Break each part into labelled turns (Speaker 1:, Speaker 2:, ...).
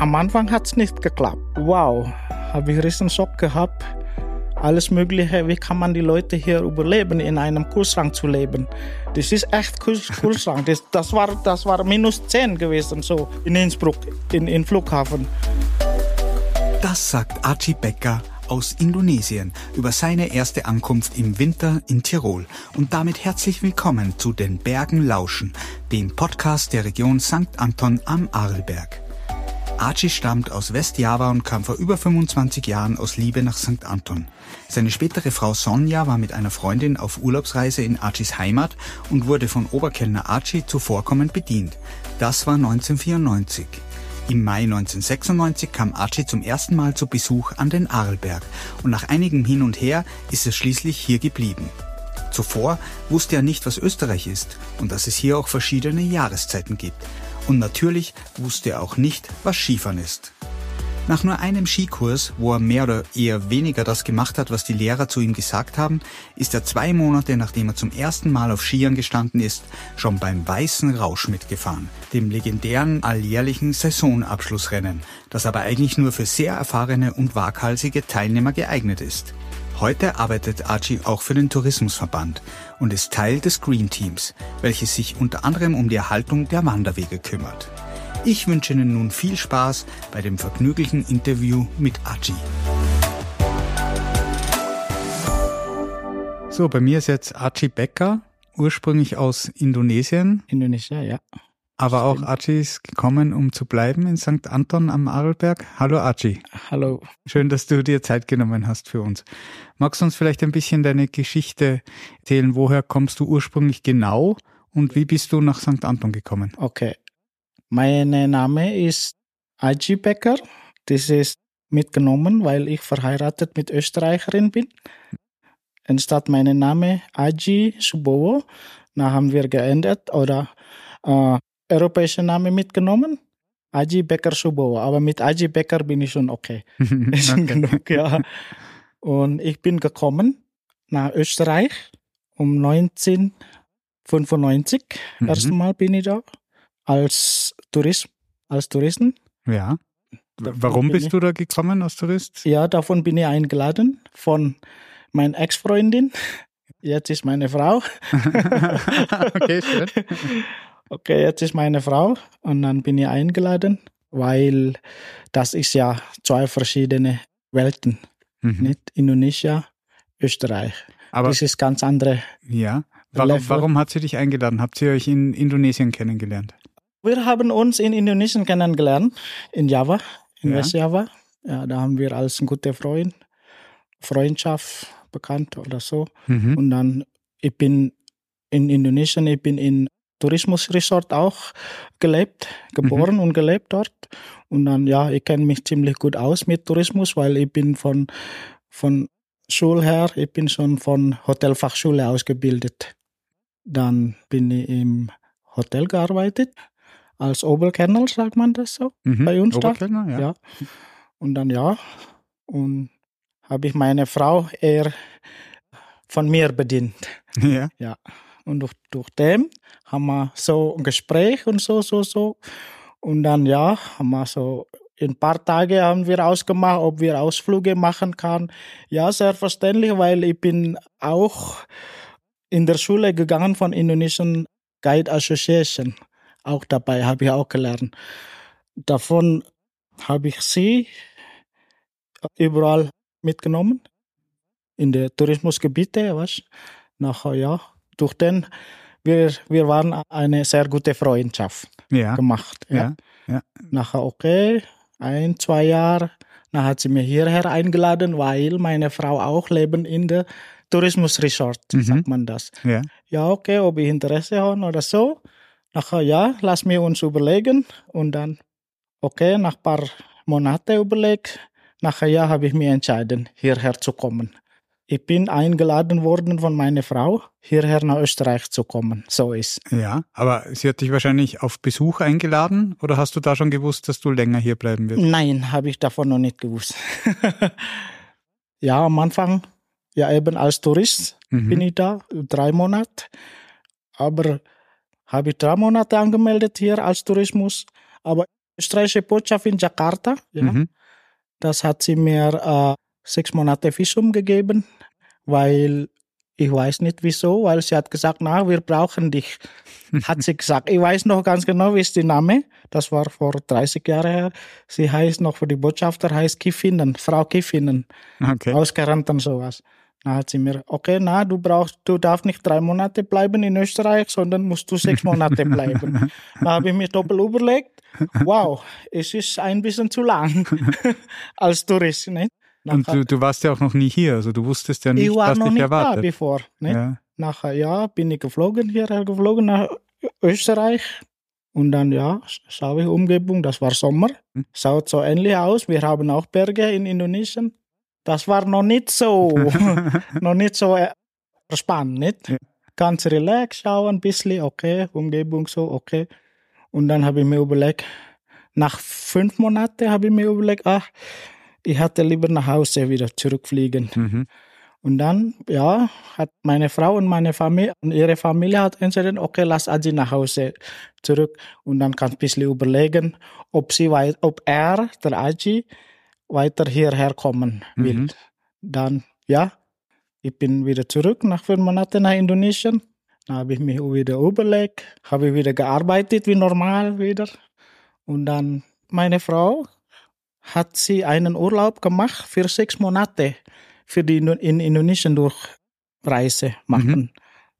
Speaker 1: Am Anfang hat es nicht geklappt. Wow, habe ich riesen Schock gehabt. Alles Mögliche, wie kann man die Leute hier überleben, in einem Kühlschrank zu leben. Das ist echt Kühlschrank. Das, das, war, das war minus 10 gewesen, so in Innsbruck, in, in Flughafen.
Speaker 2: Das sagt Archie Becker aus Indonesien über seine erste Ankunft im Winter in Tirol. Und damit herzlich willkommen zu den Bergen Lauschen, dem Podcast der Region St. Anton am Arlberg. Archie stammt aus Westjava und kam vor über 25 Jahren aus Liebe nach St. Anton. Seine spätere Frau Sonja war mit einer Freundin auf Urlaubsreise in Archies Heimat und wurde von Oberkellner Archie zuvorkommend bedient. Das war 1994. Im Mai 1996 kam Archie zum ersten Mal zu Besuch an den Arlberg und nach einigem Hin und Her ist er schließlich hier geblieben. Zuvor wusste er nicht, was Österreich ist und dass es hier auch verschiedene Jahreszeiten gibt. Und natürlich wusste er auch nicht, was Skifahren ist. Nach nur einem Skikurs, wo er mehr oder eher weniger das gemacht hat, was die Lehrer zu ihm gesagt haben, ist er zwei Monate nachdem er zum ersten Mal auf Skiern gestanden ist, schon beim Weißen Rausch mitgefahren, dem legendären alljährlichen Saisonabschlussrennen, das aber eigentlich nur für sehr erfahrene und waghalsige Teilnehmer geeignet ist. Heute arbeitet Archie auch für den Tourismusverband und ist Teil des Green Teams, welches sich unter anderem um die Erhaltung der Wanderwege kümmert. Ich wünsche Ihnen nun viel Spaß bei dem vergnüglichen Interview mit Archie. So, bei mir ist jetzt Archie Becker, ursprünglich aus Indonesien.
Speaker 1: Indonesien, ja.
Speaker 2: Aber auch Archie ist gekommen, um zu bleiben in St. Anton am Arlberg. Hallo Archie.
Speaker 1: Hallo.
Speaker 2: Schön, dass du dir Zeit genommen hast für uns. Magst du uns vielleicht ein bisschen deine Geschichte erzählen? Woher kommst du ursprünglich genau und wie bist du nach St. Anton gekommen?
Speaker 1: Okay. Mein Name ist Archie Becker. Das ist mitgenommen, weil ich verheiratet mit Österreicherin bin. Anstatt meinen Name Aji Subowo, da haben wir geändert oder äh, europäische Name mitgenommen. Aji Becker Subowo. Aber mit Aji Becker bin ich schon okay. ist okay. genug, ja. Und ich bin gekommen nach Österreich um 1995. Mhm. Erstmal bin ich da als Tourist, als Touristen.
Speaker 2: Ja. Warum bist du da gekommen als Tourist?
Speaker 1: Ja, davon bin ich eingeladen von meiner Ex-Freundin. Jetzt ist meine Frau.
Speaker 2: okay, schön.
Speaker 1: Okay, jetzt ist meine Frau und dann bin ich eingeladen, weil das ist ja zwei verschiedene Welten. Mhm. Nicht Indonesia, Österreich. Aber das ist ganz andere.
Speaker 2: Ja. Warum, warum hat sie dich eingeladen? Habt ihr euch in Indonesien kennengelernt?
Speaker 1: Wir haben uns in Indonesien kennengelernt, in Java, in ja. Westjava. Ja, da haben wir als gute Freund, Freundschaft bekannt oder so. Mhm. Und dann, ich bin in Indonesien, ich bin in Tourismusresort auch gelebt, geboren mhm. und gelebt dort. Und dann, ja, ich kenne mich ziemlich gut aus mit Tourismus, weil ich bin von, von Schule her, ich bin schon von Hotelfachschule ausgebildet. Dann bin ich im Hotel gearbeitet, als Oberkennel, sagt man das so, mhm. bei uns da. Ja. ja. Und dann, ja, und habe ich meine Frau eher von mir bedient.
Speaker 2: Ja.
Speaker 1: Ja. Und durch, durch dem haben wir so ein Gespräch und so, so, so. Und dann, ja, haben wir so in ein paar Tage haben wir ausgemacht, ob wir Ausflüge machen kann. Ja, selbstverständlich, weil ich bin auch in der Schule gegangen von Indonesian Guide Association. Auch dabei habe ich auch gelernt. Davon habe ich sie überall mitgenommen in die Tourismusgebiete, was? Nachher, ja, durch den, wir, wir waren eine sehr gute Freundschaft ja. gemacht. Ja. ja. Nachher, okay, ein, zwei Jahre, dann hat sie mir hierher eingeladen, weil meine Frau auch leben in der Tourismusresort, mhm. sagt man das. Ja. ja, okay, ob ich Interesse habe oder so. Nachher, ja, lass mir uns überlegen und dann, okay, nach ein paar Monaten überlegt, nachher, ja, habe ich mich entschieden, hierher zu kommen ich bin eingeladen worden von meiner Frau, hierher nach Österreich zu kommen. So ist.
Speaker 2: Ja, aber sie hat dich wahrscheinlich auf Besuch eingeladen oder hast du da schon gewusst, dass du länger hier bleiben wirst?
Speaker 1: Nein, habe ich davon noch nicht gewusst. ja, am Anfang, ja eben als Tourist mhm. bin ich da, drei Monate. Aber habe ich drei Monate angemeldet hier als Tourismus. Aber österreichische Botschaft in Jakarta. Ja.
Speaker 2: Mhm.
Speaker 1: Das hat sie mir äh, sechs Monate Visum gegeben, weil ich weiß nicht wieso, weil sie hat gesagt, na, wir brauchen dich. Hat sie gesagt. Ich weiß noch ganz genau, wie ist der Name. Das war vor 30 Jahren her. Sie heißt noch für die Botschafter, heißt Kiffinen, Frau Kiffinen.
Speaker 2: Okay.
Speaker 1: Aus Kärnten sowas. Da hat sie mir, okay, na, du brauchst, du darfst nicht drei Monate bleiben in Österreich, sondern musst du sechs Monate bleiben. da habe ich mir doppelt überlegt, wow, es ist ein bisschen zu lang als Tourist, nicht?
Speaker 2: Und du, du warst ja auch noch nie hier, also du wusstest ja nicht,
Speaker 1: ich war
Speaker 2: was
Speaker 1: noch
Speaker 2: dich
Speaker 1: nicht
Speaker 2: erwartet.
Speaker 1: da bevor, nicht?
Speaker 2: ja.
Speaker 1: Nachher, ja, bin ich geflogen, hierher geflogen nach Österreich. Und dann, ja, schaue ich Umgebung, das war Sommer.
Speaker 2: Hm.
Speaker 1: Schaut so ähnlich aus. Wir haben auch Berge in Indonesien. Das war noch nicht so, noch nicht so äh, spannend, nicht?
Speaker 2: Ja.
Speaker 1: Ganz relax schauen, ein bisschen, okay, Umgebung so, okay. Und dann habe ich mir überlegt, nach fünf Monaten habe ich mir überlegt, ach, ich hatte lieber nach Hause wieder zurückfliegen.
Speaker 2: Mhm.
Speaker 1: Und dann, ja, hat meine Frau und meine Familie, und ihre Familie hat entschieden, okay, lass Aji nach Hause zurück. Und dann kann ein bisschen überlegen, ob sie ob er, der Aji, weiter hierher kommen will.
Speaker 2: Mhm.
Speaker 1: Dann, ja, ich bin wieder zurück nach fünf Monaten nach Indonesien. Dann habe ich mich wieder überlegt, habe ich wieder gearbeitet wie normal wieder. Und dann meine Frau hat sie einen Urlaub gemacht für sechs Monate für die in Indonesien Durchreise machen.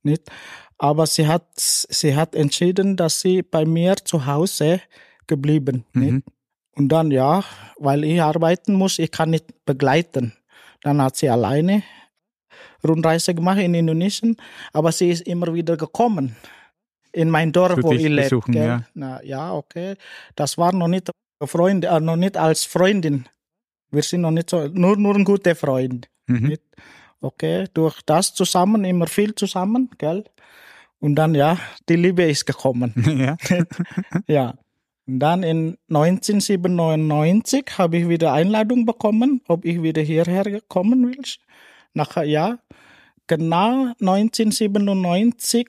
Speaker 1: Nicht? Aber sie hat, sie hat entschieden, dass sie bei mir zu Hause geblieben. Nicht?
Speaker 2: Mhm.
Speaker 1: Und dann, ja, weil ich arbeiten muss, ich kann nicht begleiten. Dann hat sie alleine Rundreise gemacht in Indonesien, aber sie ist immer wieder gekommen in mein Dorf, wo ich lebe.
Speaker 2: ja.
Speaker 1: Na, ja, okay. Das war noch nicht Freund, äh, noch nicht als Freundin. Wir sind noch nicht so, nur, nur ein guter Freund.
Speaker 2: Mhm.
Speaker 1: Okay, durch das zusammen, immer viel zusammen, gell? Und dann, ja, die Liebe ist gekommen.
Speaker 2: ja.
Speaker 1: Ja. Und dann in 1997 habe ich wieder Einladung bekommen, ob ich wieder hierher kommen will. Nachher, ja. Genau 1997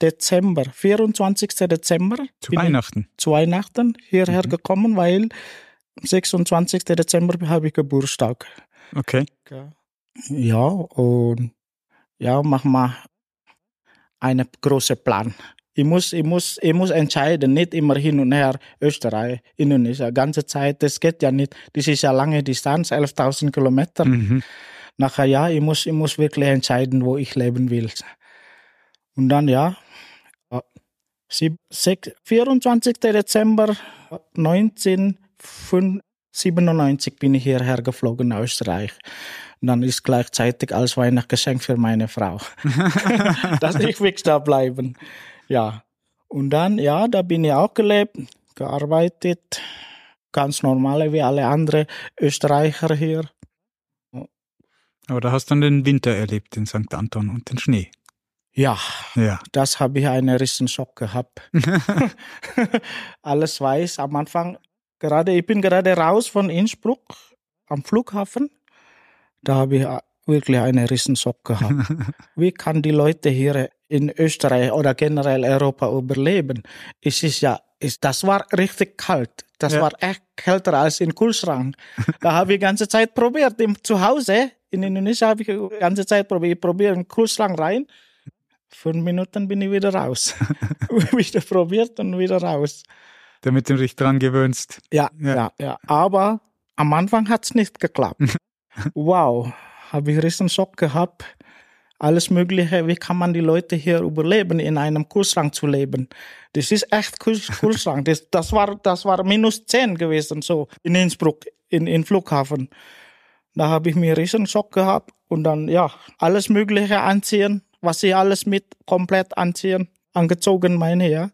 Speaker 1: Dezember, 24. Dezember
Speaker 2: Zu Weihnachten.
Speaker 1: zu Weihnachten hierher
Speaker 2: Mhm.
Speaker 1: gekommen, weil am 26. Dezember habe ich Geburtstag.
Speaker 2: Okay.
Speaker 1: Ja, und ja, mach mal einen großen Plan. Ich muss, ich muss, ich muss entscheiden, nicht immer hin und her, Österreich, Indonesien, ganze Zeit, das geht ja nicht. Das ist ja lange Distanz, 11.000 Kilometer.
Speaker 2: Mhm.
Speaker 1: Nachher, ja, ich muss, ich muss wirklich entscheiden, wo ich leben will. Und dann, ja, äh, sieb- sech- 24. Dezember 1997 bin ich hierher geflogen nach Österreich. Und dann ist gleichzeitig als Weihnachtsgeschenk für meine Frau, dass ich wirklich da bleiben. Ja. Und dann, ja, da bin ich auch gelebt, gearbeitet, ganz normale wie alle anderen Österreicher hier.
Speaker 2: Aber da hast du dann den Winter erlebt in St. Anton und den Schnee.
Speaker 1: Ja,
Speaker 2: Ja.
Speaker 1: das habe ich einen riesen Schock gehabt. Alles weiß am Anfang. Gerade, ich bin gerade raus von Innsbruck am Flughafen. Da habe ich wirklich einen riesen Schock gehabt. Wie kann die Leute hier in Österreich oder generell Europa überleben? Es ist ja, es, das war richtig kalt. Das
Speaker 2: Ja.
Speaker 1: war echt kälter als im Kühlschrank. da habe ich die ganze Zeit probiert. Im, zu Hause in Indonesien habe ich die ganze Zeit probiert. Ich probiere im Kühlschrank rein. Fünf Minuten bin ich wieder raus. wieder probiert und wieder raus.
Speaker 2: Damit du dich dran gewöhnst.
Speaker 1: Ja,
Speaker 2: Ja.
Speaker 1: ja, ja. Aber am Anfang hat's nicht geklappt. wow, habe ich riesen Schock gehabt. Alles Mögliche, wie kann man die Leute hier überleben, in einem Kühlschrank zu leben? Das ist echt Kühl Kühlschrank. Das, das, war, das war minus 10 gewesen, so in Innsbruck, in, in Flughafen. Da habe ich mir riesen Schock gehabt und dann, ja, alles Mögliche anziehen, was sie alles mit komplett anziehen, angezogen meine, ja.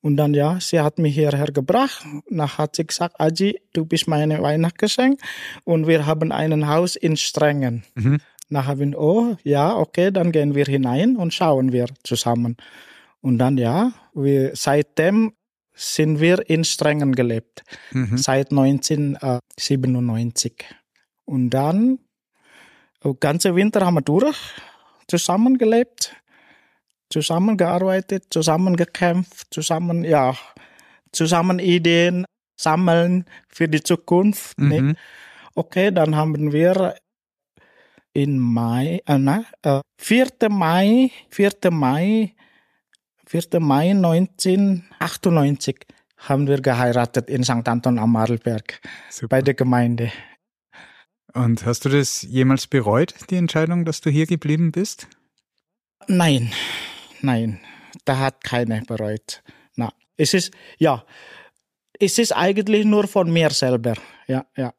Speaker 1: Und dann, ja, sie hat mich hierher gebracht. Nach hat sie gesagt, Aji, du bist meine Weihnachtsgeschenk und wir haben ein Haus in Strengen.
Speaker 2: Mhm.
Speaker 1: Nach haben wir, oh, ja, okay, dann gehen wir hinein und schauen wir zusammen. Und dann, ja, wir, seitdem sind wir in Strengen gelebt.
Speaker 2: Mhm.
Speaker 1: Seit 1997. Und dann, den ganzen Winter haben wir durch, zusammengelebt, zusammengearbeitet, zusammengekämpft, zusammen, ja, zusammen Ideen sammeln für die Zukunft.
Speaker 2: Mhm.
Speaker 1: Nicht? Okay, dann haben wir in Mai, äh, na, äh, 4. Mai, 4. Mai, 4. Mai 1998 haben wir geheiratet in St. Anton am Marlberg
Speaker 2: Super.
Speaker 1: bei der Gemeinde.
Speaker 2: Und hast du das jemals bereut, die Entscheidung, dass du hier geblieben bist?
Speaker 1: Nein, nein, da hat keiner bereut. Na, es ist, ja, es ist eigentlich nur von mir selber. Ja, ja.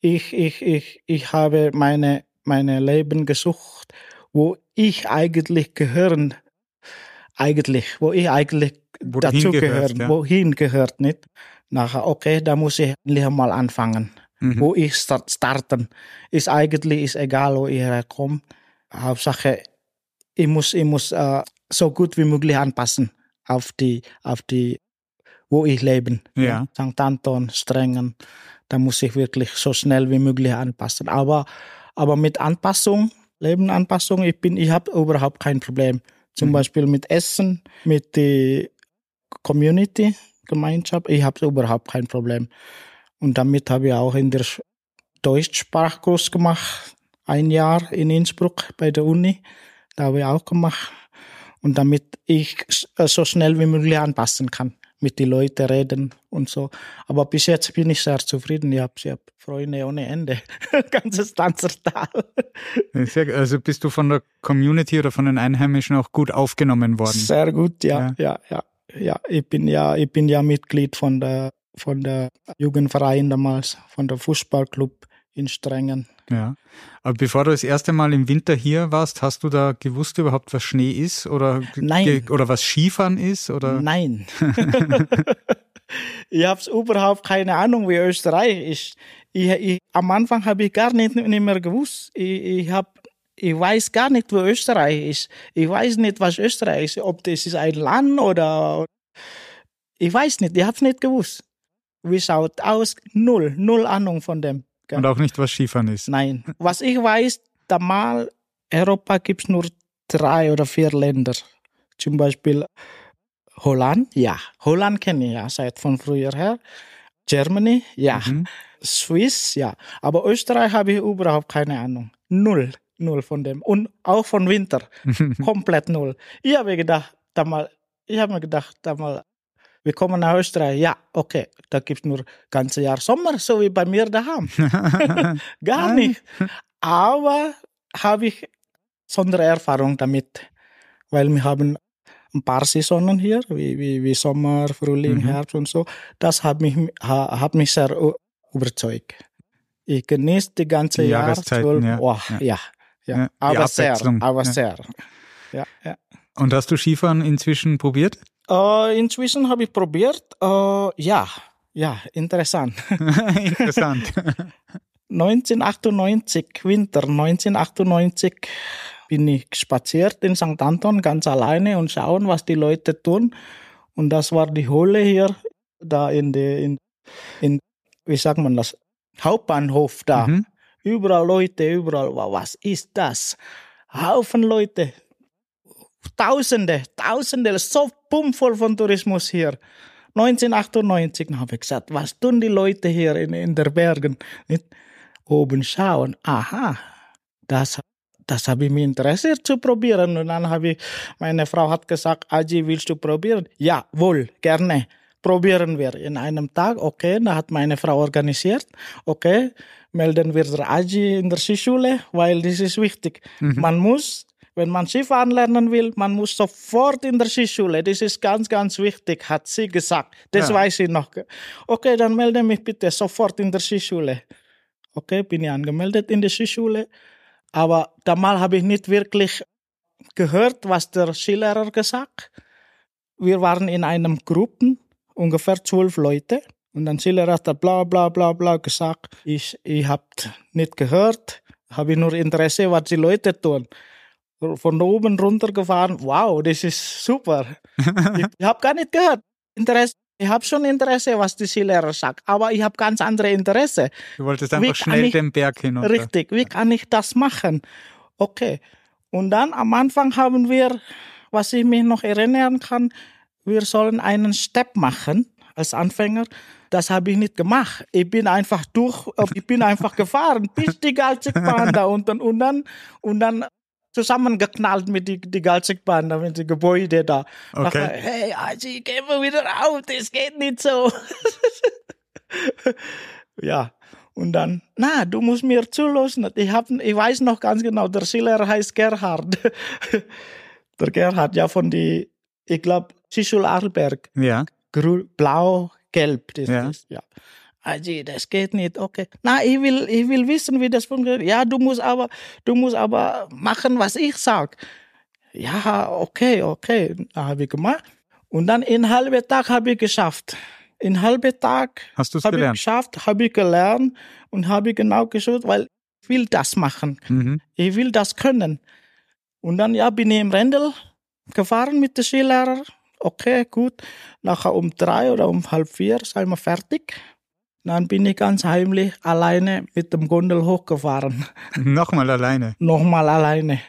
Speaker 1: Ich, ich, ich, ich habe meine, meine Leben gesucht, wo ich eigentlich gehören, eigentlich, wo ich eigentlich
Speaker 2: Wo du
Speaker 1: dazu
Speaker 2: hingehörst,
Speaker 1: gehören,
Speaker 2: ja.
Speaker 1: wohin gehört nicht. Nachher, okay, da muss ich mal anfangen.
Speaker 2: Mhm.
Speaker 1: Wo ich start, starten. Ist eigentlich ist egal, wo ich herkomme. Hauptsache, ich muss, ich muss äh, so gut wie möglich anpassen auf die, auf die, wo ich lebe.
Speaker 2: Ja.
Speaker 1: St. Anton, Strengen. Da muss ich wirklich so schnell wie möglich anpassen. Aber, aber mit Anpassung, Lebenanpassung, ich bin, ich habe überhaupt kein Problem. Zum
Speaker 2: Mhm.
Speaker 1: Beispiel mit Essen, mit der Community, Gemeinschaft, ich habe überhaupt kein Problem. Und damit habe ich auch in der Sch- Deutschsprachkurs gemacht, ein Jahr in Innsbruck bei der Uni. Da habe ich auch gemacht. Und damit ich so schnell wie möglich anpassen kann, mit den Leuten reden und so. Aber bis jetzt bin ich sehr zufrieden. Ich habe ich hab Freunde ohne Ende. Ganzes Tanzertal.
Speaker 2: Also bist du von der Community oder von den Einheimischen auch gut aufgenommen worden?
Speaker 1: Sehr gut, ja, ja, ja, ja. Ich bin ja, ich bin ja Mitglied von der, von der Jugendverein damals, von der Fußballclub in Strengen.
Speaker 2: Ja. Aber bevor du das erste Mal im Winter hier warst, hast du da gewusst überhaupt, was Schnee ist oder,
Speaker 1: Nein.
Speaker 2: oder was Skifahren ist? Oder?
Speaker 1: Nein. ich habe überhaupt keine Ahnung, wie Österreich ist. Ich, ich, am Anfang habe ich gar nicht, nicht mehr gewusst. Ich, ich, hab, ich weiß gar nicht, wo Österreich ist. Ich weiß nicht, was Österreich ist. Ob das ist ein Land oder... Ich weiß nicht, ich habe es nicht gewusst. Wie schaut aus? Null, null Ahnung von dem.
Speaker 2: Und auch nicht, was Skifahren ist.
Speaker 1: Nein. Was ich weiß, da mal Europa gibt es nur drei oder vier Länder. Zum Beispiel Holland, ja. Holland kenne ich ja seit von früher her. Germany, ja.
Speaker 2: Mhm.
Speaker 1: Swiss, ja. Aber Österreich habe ich überhaupt keine Ahnung. Null. Null von dem. Und auch von Winter. Komplett null. Ich habe gedacht, da mal, ich habe mir gedacht, da mal, wir kommen nach Österreich. Ja, okay, da gibt es nur ganze Jahr Sommer, so wie bei mir daheim. Gar nicht. Aber habe ich Sondererfahrung damit, weil wir haben ein paar Saisonen hier, wie, wie, wie Sommer, Frühling,
Speaker 2: Mhm.
Speaker 1: Herbst und so. Das hat mich, ha, hat mich sehr überzeugt. Ich genieße die ganze
Speaker 2: Die
Speaker 1: Jahr. Zwölf-
Speaker 2: ja.
Speaker 1: Oh,
Speaker 2: Ja.
Speaker 1: ja. Ja, ja. Aber sehr, aber
Speaker 2: ja.
Speaker 1: sehr. Ja, ja.
Speaker 2: Und hast du Skifahren inzwischen probiert?
Speaker 1: Äh, inzwischen habe ich probiert. Äh, ja, ja, interessant.
Speaker 2: Interessant.
Speaker 1: 1998, Winter 1998, bin ich spaziert in St. Anton ganz alleine und schauen, was die Leute tun. Und das war die Höhle hier, da in der, in, in, wie sagt man das, Hauptbahnhof da.
Speaker 2: Mhm.
Speaker 1: Überall Leute, überall. Was ist das? Haufen Leute. Tausende, Tausende, so pumpvoll von Tourismus hier. 1998 habe ich gesagt, was tun die Leute hier in, in der Bergen? Nicht? Oben schauen, aha, das, das habe ich mir interessiert zu probieren. Und dann habe ich, meine Frau hat gesagt, Aji, willst du probieren? Ja, wohl, gerne. Probieren wir in einem Tag, okay, da hat meine Frau organisiert, okay, melden wir der Aji in der Skischule, weil das ist wichtig. Man muss, wenn man Skifahren lernen will, man muss sofort in der Skischule. Das ist ganz, ganz wichtig, hat sie gesagt. Das
Speaker 2: Ja.
Speaker 1: weiß ich noch. Okay, dann melde mich bitte sofort in der Skischule. Okay, bin ich angemeldet in der Skischule. Aber damals habe ich nicht wirklich gehört, was der Skilehrer gesagt. Wir waren in einem Gruppen, ungefähr zwölf Leute. Und dann Skilehrer hat da bla bla bla bla gesagt. Ich, ich habe nicht gehört, habe nur Interesse, was die Leute tun. Von oben runtergefahren, wow, das ist super. ich ich habe gar nicht gehört. Interesse. Ich habe schon Interesse, was die Skilehrer sagt, aber ich habe ganz andere Interesse.
Speaker 2: Du wolltest einfach schnell
Speaker 1: ich-
Speaker 2: den Berg hinunter.
Speaker 1: Richtig, wie kann ich das machen? Okay. Und dann am Anfang haben wir, was ich mich noch erinnern kann, wir sollen einen Step machen, als Anfänger. Das habe ich nicht gemacht. Ich bin einfach durch, äh, ich bin einfach gefahren bis die Galzigbahn da unten und dann, und dann zusammengeknallt mit die, die Galzigbahn, mit den Gebäude da.
Speaker 2: Okay.
Speaker 1: Dachte, hey, also ich gehe mal wieder auf, das geht nicht so. ja. Und dann, na, du musst mir zulassen. Ich, hab, ich weiß noch ganz genau, der Schiller heißt Gerhard. der Gerhard, ja, von die, ich glaube, Schischul Arlberg.
Speaker 2: Ja.
Speaker 1: Grün, blau, gelb. Das,
Speaker 2: Ja.
Speaker 1: Das, ja. Also, das geht nicht, okay. Na, ich will, ich will wissen, wie das funktioniert. Ja, du musst aber, du musst aber machen, was ich sag. Ja, okay, okay. Da habe ich gemacht. Und dann in halben Tag habe ich geschafft. In halben Tag habe ich geschafft, habe ich gelernt und habe genau geschaut, weil ich will das machen.
Speaker 2: Mhm.
Speaker 1: Ich will das können. Und dann ja, bin ich im Rendel gefahren mit dem Skilehrer. Okay, gut. Nachher um drei oder um halb vier sind wir fertig. Dann bin ich ganz heimlich alleine mit dem Gondel hochgefahren.
Speaker 2: Nochmal alleine.
Speaker 1: Nochmal alleine.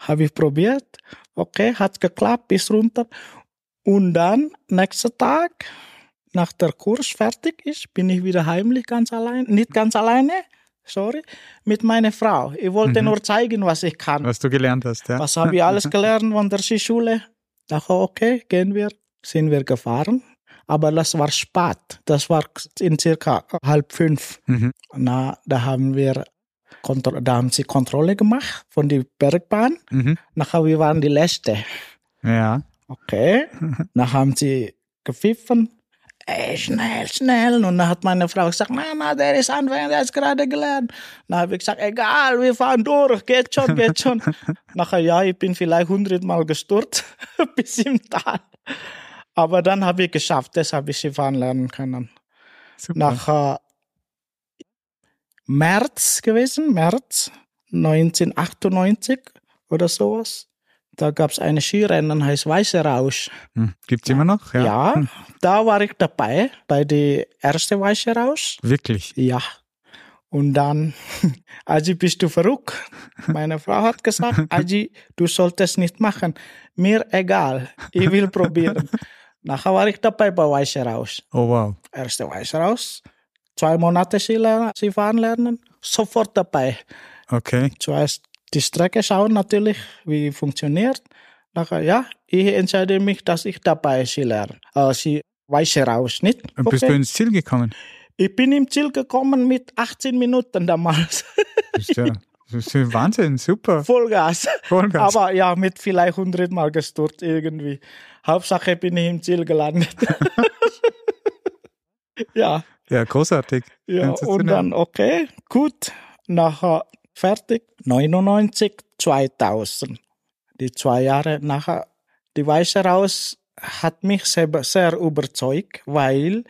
Speaker 1: Habe ich probiert. Okay, hat geklappt bis runter. Und dann, nächster Tag, nach der Kurs fertig ist, bin ich wieder heimlich ganz allein. Nicht ganz alleine, sorry, mit meiner Frau. Ich wollte
Speaker 2: Mhm.
Speaker 1: nur zeigen, was ich kann.
Speaker 2: Was du gelernt hast, ja.
Speaker 1: Was habe ich alles gelernt von der Skischule? Dachte, okay, gehen wir. Sind wir gefahren. Aber das war spät. Das war in circa halb fünf.
Speaker 2: Mhm.
Speaker 1: Na, da haben wir, da haben sie Kontrolle gemacht von der Bergbahn.
Speaker 2: Mhm.
Speaker 1: Nachher wir waren die Letzte.
Speaker 2: Ja.
Speaker 1: Okay. Dann haben sie gepfiffen. Ey, schnell, schnell. Und dann hat meine Frau gesagt, na, na, der ist Anfänger, der ist gerade gelernt. Dann habe ich gesagt, egal, wir fahren durch, geht schon, geht schon. Nachher, ja, ich bin vielleicht hundertmal gestürzt bis im Tal. Aber dann habe ich geschafft, das habe ich Skifahren lernen können.
Speaker 2: Super.
Speaker 1: Nach äh, März gewesen, März 1998 oder sowas. Da gab es eine Skirennen, heißt Weiße Rausch.
Speaker 2: Hm. Gibt's immer noch?
Speaker 1: Ja,
Speaker 2: Hm.
Speaker 1: da war ich dabei, bei der ersten Weiße Rausch.
Speaker 2: Wirklich.
Speaker 1: Ja. Und dann, Aji, bist du verrückt? Meine Frau hat gesagt, Aji, du solltest nicht machen. Mir egal, ich will probieren. Nachher war ich dabei bei Weiße Rausch.
Speaker 2: Oh wow.
Speaker 1: Erste Weiße Rausch, zwei Monate Skiler- Skifahren lernen, sofort dabei.
Speaker 2: Okay.
Speaker 1: Zuerst die Strecke schauen natürlich, wie funktioniert. Nachher, ja, ich entscheide mich, dass ich dabei Ski lerne. Äh, Ski Weiße Rausch, nicht?
Speaker 2: Und bist du ins Ziel gekommen?
Speaker 1: Ich bin im Ziel gekommen mit 18 Minuten damals.
Speaker 2: Ist ja, das ist Wahnsinn, super.
Speaker 1: Vollgas.
Speaker 2: Vollgas.
Speaker 1: Aber ja, mit vielleicht 100 Mal gestürzt irgendwie. Hauptsache bin ich im Ziel gelandet. ja,
Speaker 2: Ja, großartig.
Speaker 1: ja. Und dann, okay, gut. Nachher fertig. 99, 2000. Die zwei Jahre nachher. Die Weiße Raus hat mich sehr, sehr überzeugt, weil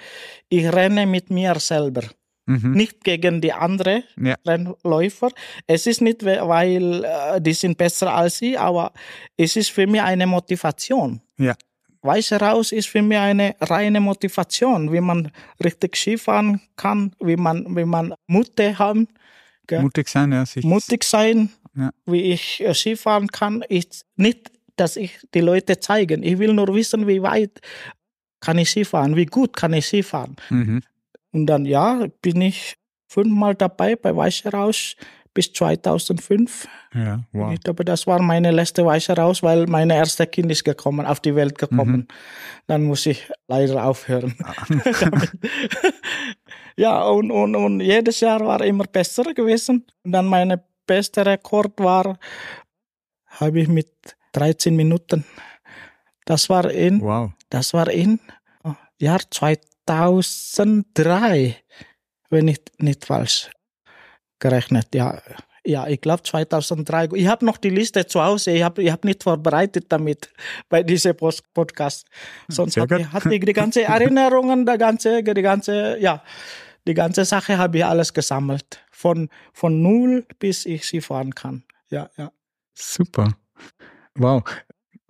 Speaker 1: ich renne mit mir selber.
Speaker 2: Mhm.
Speaker 1: Nicht gegen die anderen
Speaker 2: Ja.
Speaker 1: Rennläufer. Es ist nicht, we- weil äh, die sind besser als ich, aber es ist für mich eine Motivation.
Speaker 2: Ja.
Speaker 1: Weiße raus ist für mich eine reine Motivation, wie man richtig Skifahren kann, wie man, wie man Mutte haben, gell?
Speaker 2: Mutig sein, ja. Sich,
Speaker 1: mutig sein,
Speaker 2: Ja.
Speaker 1: wie ich äh, Skifahren kann. Ist nicht, dass ich die Leute zeigen. Ich will nur wissen, wie weit kann ich Skifahren, wie gut kann ich Skifahren.
Speaker 2: Mhm.
Speaker 1: Und dann, ja, bin ich fünfmal dabei bei Weiße Raus bis 2005.
Speaker 2: Ja, wow.
Speaker 1: Ich glaube, das war meine letzte Weiße Raus, weil meine erste Kind ist gekommen, auf die Welt gekommen. Dann muss ich leider aufhören. damit. ja, und, und, und jedes Jahr war immer besser gewesen. Und dann meine beste Rekord war, habe ich mit 13 Minuten. Das war in
Speaker 2: Wow.
Speaker 1: das war in oh, Jahr 2003, wenn ich nicht falsch gerechnet. Ja, ja ich glaube 2003. Ich habe noch die Liste zu Hause. Ich habe ich hab nicht vorbereitet damit bei diesem Podcast. Sonst
Speaker 2: Sehr
Speaker 1: hab ich, hatte ich die ganze Erinnerungen, die ganze, die ganze, ja, die ganze Sache habe ich alles gesammelt. Von, von null bis ich sie fahren kann. Ja, ja.
Speaker 2: Super. Wow.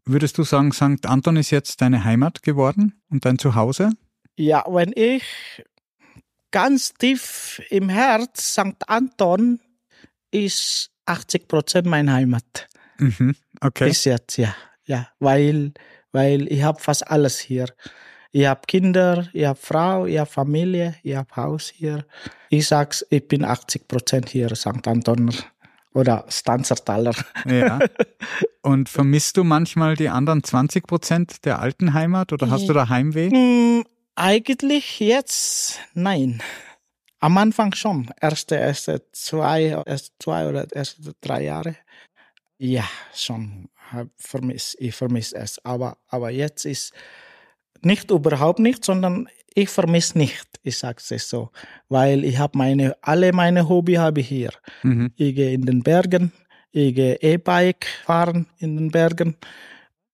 Speaker 2: Würdest du sagen, St. Anton ist jetzt deine Heimat geworden und dein Zuhause?
Speaker 1: Ja, wenn ich ganz tief im Herz St. Anton ist 80 Prozent meine Heimat.
Speaker 2: Mhm. Okay.
Speaker 1: Bis jetzt, ja. Ja, weil, weil ich habe fast alles hier. Ich habe Kinder, ich habe Frau, ich habe Familie, ich habe Haus hier. Ich sag's, ich bin 80 Prozent hier, St. Antoner oder Stanzertaler.
Speaker 2: Ja. Und vermisst du manchmal die anderen 20 Prozent der alten Heimat oder hast du da Heimweh?
Speaker 1: Eigentlich jetzt nein. Am Anfang schon. Erste, erste zwei, erste zwei oder erste drei Jahre. Ja, schon. Vermiss, ich vermisse es. Aber, aber jetzt ist nicht überhaupt nicht, sondern ich vermisse nicht, ich sage es so, weil ich habe meine, alle meine Hobby habe ich hier. Mhm. Ich gehe in den Bergen, ich gehe E-Bike fahren in den Bergen,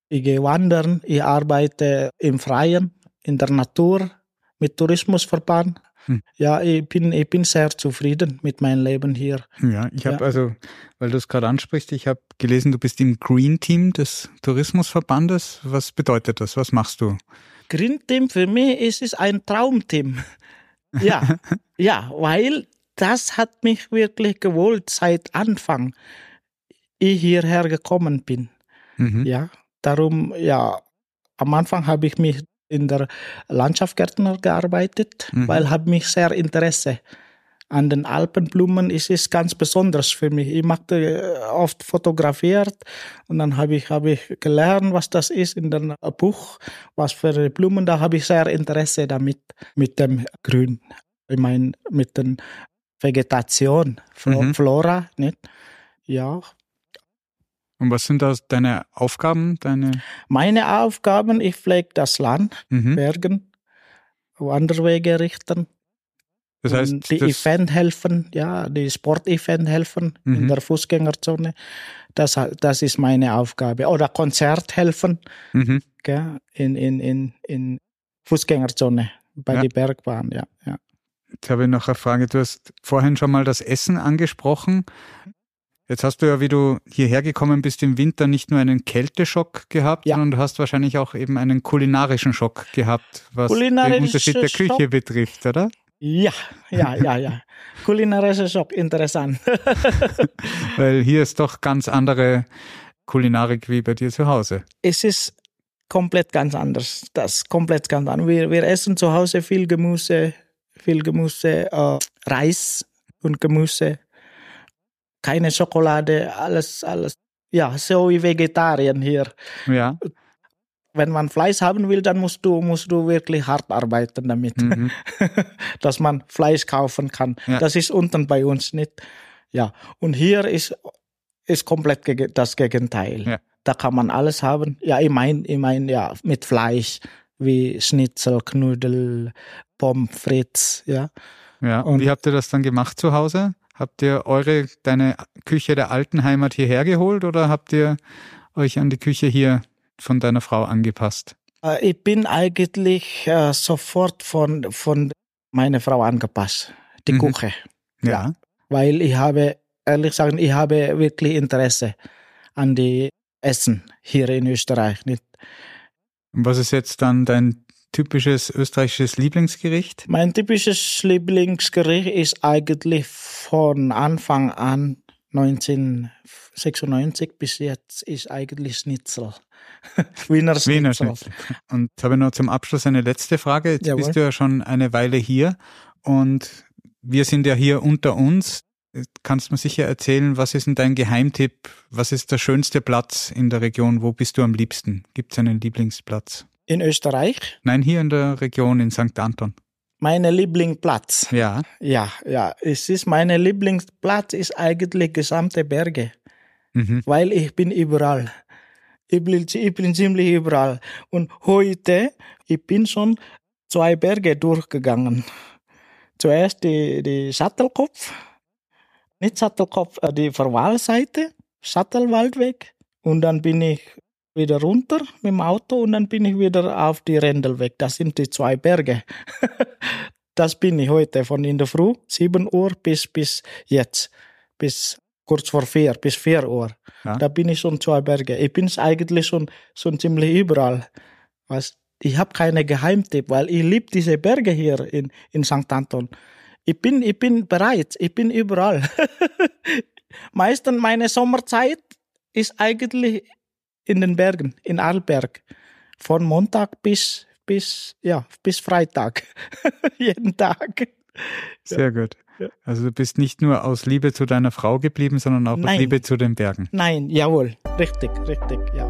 Speaker 1: ich gehe wandern, ich arbeite im Freien, in der Natur, mit Tourismusverband. Hm. Ja, ich bin, ich bin sehr zufrieden mit meinem Leben hier.
Speaker 2: Ja, ich habe ja. also, weil du es gerade ansprichst, ich habe gelesen, du bist im Green Team des Tourismusverbandes. Was bedeutet das? Was machst du?
Speaker 1: Green Team für mich ist es ein Traumteam. Ja, ja, weil das hat mich wirklich gewollt seit Anfang ich hierher gekommen bin. Mhm. Ja, darum, ja, am Anfang habe ich mich in der Landschaftsgärtner gearbeitet, mhm. weil habe mich sehr Interesse an den Alpenblumen ist es ganz besonders für mich. Ich machte äh, oft fotografiert und dann habe ich, habe ich gelernt, was das ist in dem Buch, was für Blumen, da habe ich sehr Interesse damit, mit dem Grün. Ich meine, mit der Vegetation, mhm. Flora, nicht? Ja,
Speaker 2: und was sind da deine Aufgaben? Deine
Speaker 1: Meine Aufgaben, ich pflege das Land, mhm. Bergen, Wanderwege richten, das heißt, und die das Event helfen, ja, die Sport-Event helfen mhm. in der Fußgängerzone. Das, das ist meine Aufgabe. Oder Konzert helfen mhm. gell, in, in, in, in Fußgängerzone bei ja. der Bergbahn, ja, ja.
Speaker 2: Jetzt habe ich noch eine Frage. Du hast vorhin schon mal das Essen angesprochen. Jetzt hast du ja, wie du hierher gekommen bist, im Winter nicht nur einen Kälteschock gehabt, ja. sondern du hast wahrscheinlich auch eben einen kulinarischen Schock gehabt, was den Unterschied der Küche Schock. betrifft, oder?
Speaker 1: Ja, ja, ja, ja. Kulinarischer Schock, interessant.
Speaker 2: Weil hier ist doch ganz andere Kulinarik wie bei dir zu Hause.
Speaker 1: Es ist komplett ganz anders. Das komplett ganz anders. Wir, wir essen zu Hause viel Gemüse, viel Gemüse, äh, Reis und Gemüse. Keine Schokolade, alles, alles. Ja, so wie Vegetarien hier.
Speaker 2: Ja
Speaker 1: wenn man Fleisch haben will, dann musst du, musst du wirklich hart arbeiten damit, mhm. dass man Fleisch kaufen kann. Ja. Das ist unten bei uns nicht. Ja, und hier ist, ist komplett das Gegenteil. Ja. Da kann man alles haben. Ja, ich meine, ich mein, ja, mit Fleisch, wie Schnitzel, Knödel, Pommes frites, ja.
Speaker 2: Ja, und wie habt ihr das dann gemacht zu Hause? Habt ihr eure, deine Küche der alten Heimat hierher geholt oder habt ihr euch an die Küche hier von deiner Frau angepasst?
Speaker 1: Äh, ich bin eigentlich äh, sofort von, von meiner Frau angepasst, die mhm. Küche.
Speaker 2: Ja. ja.
Speaker 1: Weil ich habe, ehrlich sagen, ich habe wirklich Interesse an die Essen hier in Österreich. Nicht?
Speaker 2: Und was ist jetzt dann dein typisches österreichisches Lieblingsgericht?
Speaker 1: Mein typisches Lieblingsgericht ist eigentlich von Anfang an 1996 bis jetzt ist eigentlich Schnitzel.
Speaker 2: Wiener Schnitzel. Wiener Schnitzel. Und habe noch zum Abschluss eine letzte Frage. Jetzt Jawohl. bist du ja schon eine Weile hier und wir sind ja hier unter uns. Kannst du mir sicher erzählen, was ist denn dein Geheimtipp? Was ist der schönste Platz in der Region? Wo bist du am liebsten? Gibt es einen Lieblingsplatz?
Speaker 1: In Österreich?
Speaker 2: Nein, hier in der Region in St. Anton.
Speaker 1: Mein Lieblingsplatz.
Speaker 2: Ja.
Speaker 1: Ja, ja. Es ist mein Lieblingsplatz ist eigentlich gesamte Berge. Mhm. Weil ich bin überall. Ich bin, ich bin ziemlich überall. Und heute, ich bin schon zwei Berge durchgegangen. Zuerst die, die Sattelkopf, nicht Sattelkopf, äh, die Verwahlseite, Sattelwaldweg. Und dann bin ich wieder runter mit dem Auto und dann bin ich wieder auf die Rendelweg. Das sind die zwei Berge. das bin ich heute von in der Früh, 7 Uhr bis, bis jetzt, bis kurz vor vier, bis vier Uhr. Ja. Da bin ich schon zwei Berge. Ich bin eigentlich schon, schon ziemlich überall. Was, ich habe keine Geheimtipp, weil ich liebe diese Berge hier in, in St. Anton. Ich bin, ich bin bereit, ich bin überall. Meistens meine Sommerzeit ist eigentlich in den Bergen, in Arlberg. Von Montag bis, bis, ja, bis Freitag. Jeden Tag.
Speaker 2: Sehr gut. Also du bist nicht nur aus Liebe zu deiner Frau geblieben, sondern auch
Speaker 1: Nein.
Speaker 2: aus Liebe zu den Bergen.
Speaker 1: Nein, jawohl. Richtig, richtig, ja.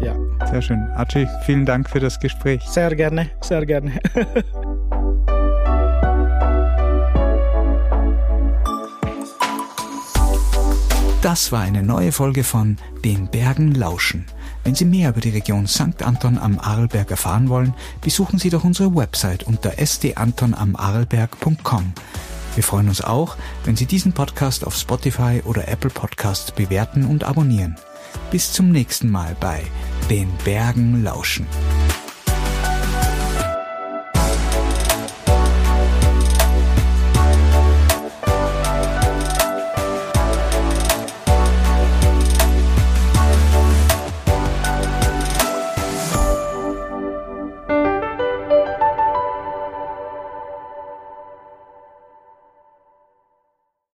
Speaker 1: Ja,
Speaker 2: Sehr schön. Archie, vielen Dank für das Gespräch.
Speaker 1: sehr gerne, sehr gerne.
Speaker 2: Das war eine neue Folge von Den Bergen lauschen. Wenn Sie mehr über die Region St. Anton am Arlberg erfahren wollen, besuchen Sie doch unsere Website unter sdantonamarlberg.com. Wir freuen uns auch, wenn Sie diesen Podcast auf Spotify oder Apple Podcasts bewerten und abonnieren. Bis zum nächsten Mal bei Den Bergen lauschen.